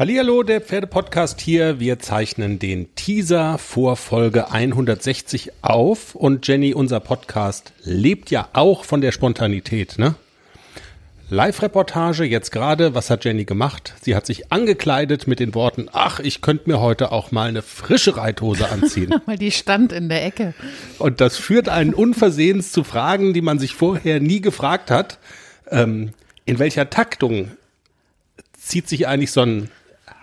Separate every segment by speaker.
Speaker 1: Hallihallo, der Pferdepodcast hier. Wir zeichnen den Teaser vor Folge 160 auf und Jenny, unser Podcast lebt ja auch von der Spontanität, ne? Live-Reportage jetzt gerade. Was hat Jenny gemacht? Sie hat sich angekleidet mit den Worten, ach, ich könnte mir heute auch mal eine frische Reithose anziehen.
Speaker 2: Weil die stand in der Ecke.
Speaker 1: Und das führt einen unversehens zu Fragen, die man sich vorher nie gefragt hat. Ähm, in welcher Taktung zieht sich eigentlich so ein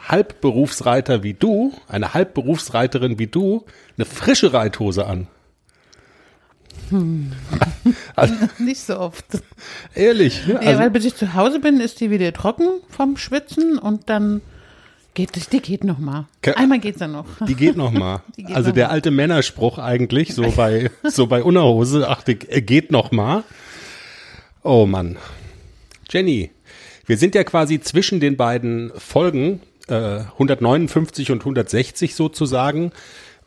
Speaker 1: Halbberufsreiter wie du, eine Halbberufsreiterin wie du, eine frische Reithose an?
Speaker 2: Hm. Also, Nicht so oft.
Speaker 1: Ehrlich.
Speaker 2: Ne? Also, ja, weil bis ich zu Hause bin, ist die wieder trocken vom Schwitzen und dann geht es, die geht noch mal. Einmal geht's dann noch.
Speaker 1: Die geht noch mal. Geht also noch der mal. alte Männerspruch eigentlich, so bei, so bei Unterhose, ach, die geht noch mal. Oh Mann. Jenny, wir sind ja quasi zwischen den beiden Folgen, äh, 159 und 160 sozusagen.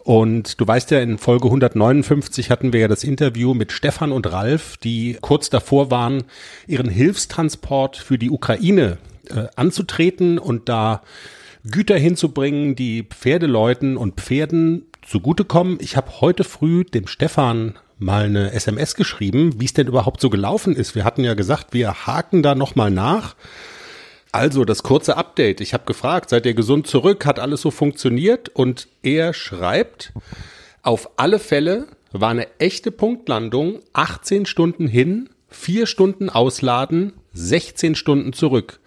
Speaker 1: Und du weißt ja, in Folge 159 hatten wir ja das Interview mit Stefan und Ralf, die kurz davor waren, ihren Hilfstransport für die Ukraine äh, anzutreten und da Güter hinzubringen, die Pferdeleuten und Pferden zugutekommen. Ich habe heute früh dem Stefan mal eine SMS geschrieben, wie es denn überhaupt so gelaufen ist. Wir hatten ja gesagt, wir haken da nochmal nach. Also das kurze Update. Ich habe gefragt, seid ihr gesund zurück? Hat alles so funktioniert? Und er schreibt, auf alle Fälle war eine echte Punktlandung, 18 Stunden hin, 4 Stunden ausladen, 16 Stunden zurück.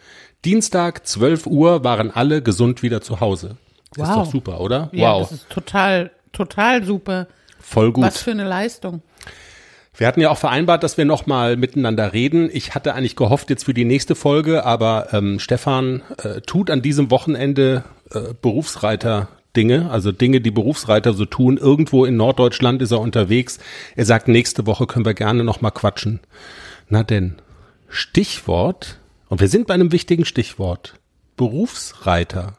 Speaker 1: Dienstag, 12 Uhr waren alle gesund wieder zu Hause. Wow. Ist doch super, oder?
Speaker 2: Ja, wow. Das ist total, total super.
Speaker 1: Voll gut.
Speaker 2: Was für eine Leistung.
Speaker 1: Wir hatten ja auch vereinbart, dass wir nochmal miteinander reden. Ich hatte eigentlich gehofft jetzt für die nächste Folge, aber ähm, Stefan äh, tut an diesem Wochenende äh, Berufsreiter Dinge, also Dinge, die Berufsreiter so tun. Irgendwo in Norddeutschland ist er unterwegs. Er sagt, nächste Woche können wir gerne nochmal quatschen. Na denn, Stichwort, und wir sind bei einem wichtigen Stichwort, Berufsreiter.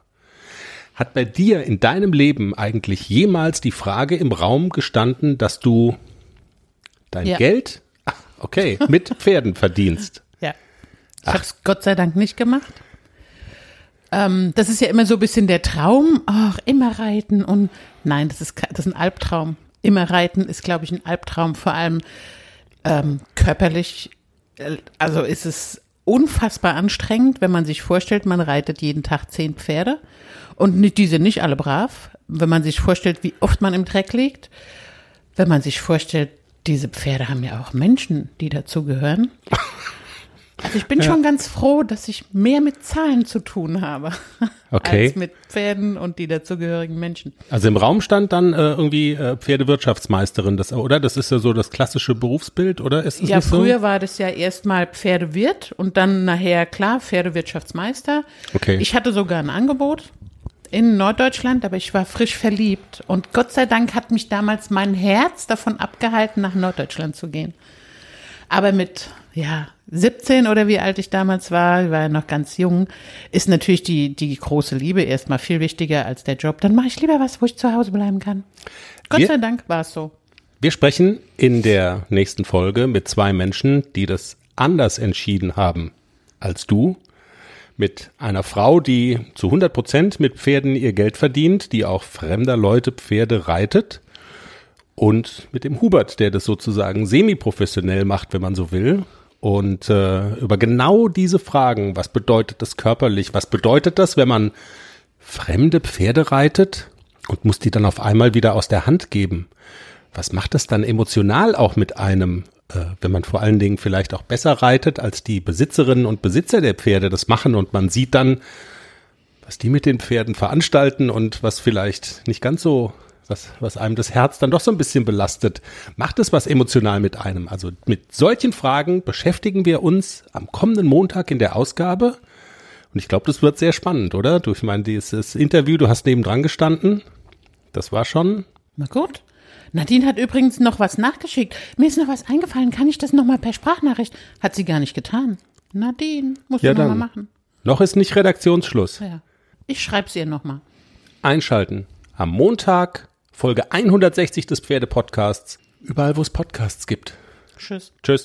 Speaker 1: Hat bei dir in deinem Leben eigentlich jemals die Frage im Raum gestanden, dass du dein ja. Geld, ach, okay, mit Pferden verdienst.
Speaker 2: Ja. Ich habe es Gott sei Dank nicht gemacht. Ähm, das ist ja immer so ein bisschen der Traum, ach, immer reiten und nein, das ist, das ist ein Albtraum. Immer reiten ist, glaube ich, ein Albtraum, vor allem ähm, körperlich. Äh, also ist es unfassbar anstrengend, wenn man sich vorstellt, man reitet jeden Tag zehn Pferde und nicht, die sind nicht alle brav. Wenn man sich vorstellt, wie oft man im Dreck liegt, wenn man sich vorstellt, diese Pferde haben ja auch Menschen, die dazugehören. Also ich bin ja. schon ganz froh, dass ich mehr mit Zahlen zu tun habe
Speaker 1: okay.
Speaker 2: als mit Pferden und die dazugehörigen Menschen.
Speaker 1: Also im Raum stand dann äh, irgendwie äh, Pferdewirtschaftsmeisterin, das, oder? Das ist ja so das klassische Berufsbild, oder? Ist
Speaker 2: ja, früher so? war das ja erstmal Pferdewirt und dann nachher klar Pferdewirtschaftsmeister.
Speaker 1: Okay.
Speaker 2: Ich hatte sogar ein Angebot in Norddeutschland, aber ich war frisch verliebt. Und Gott sei Dank hat mich damals mein Herz davon abgehalten, nach Norddeutschland zu gehen. Aber mit, ja, 17 oder wie alt ich damals war, ich war ja noch ganz jung, ist natürlich die, die große Liebe erstmal viel wichtiger als der Job. Dann mache ich lieber was, wo ich zu Hause bleiben kann. Gott wir, sei Dank war es so.
Speaker 1: Wir sprechen in der nächsten Folge mit zwei Menschen, die das anders entschieden haben als du mit einer Frau, die zu 100 Prozent mit Pferden ihr Geld verdient, die auch fremder Leute Pferde reitet und mit dem Hubert, der das sozusagen semi-professionell macht, wenn man so will. Und äh, über genau diese Fragen, was bedeutet das körperlich, was bedeutet das, wenn man fremde Pferde reitet und muss die dann auf einmal wieder aus der Hand geben? Was macht das dann emotional auch mit einem? Äh, wenn man vor allen Dingen vielleicht auch besser reitet, als die Besitzerinnen und Besitzer der Pferde das machen und man sieht dann, was die mit den Pferden veranstalten und was vielleicht nicht ganz so, was, was einem das Herz dann doch so ein bisschen belastet. Macht es was emotional mit einem? Also mit solchen Fragen beschäftigen wir uns am kommenden Montag in der Ausgabe. Und ich glaube, das wird sehr spannend, oder? Du, ich meine, dieses Interview, du hast nebendran gestanden. Das war schon.
Speaker 2: Na gut. Nadine hat übrigens noch was nachgeschickt. Mir ist noch was eingefallen. Kann ich das nochmal per Sprachnachricht? Hat sie gar nicht getan. Nadine, muss ja, du nochmal machen.
Speaker 1: Noch ist nicht Redaktionsschluss.
Speaker 2: Ja. Ich schreibe es ihr nochmal.
Speaker 1: Einschalten. Am Montag, Folge 160 des Pferdepodcasts. Überall, wo es Podcasts gibt.
Speaker 2: Tschüss.
Speaker 1: Tschüss.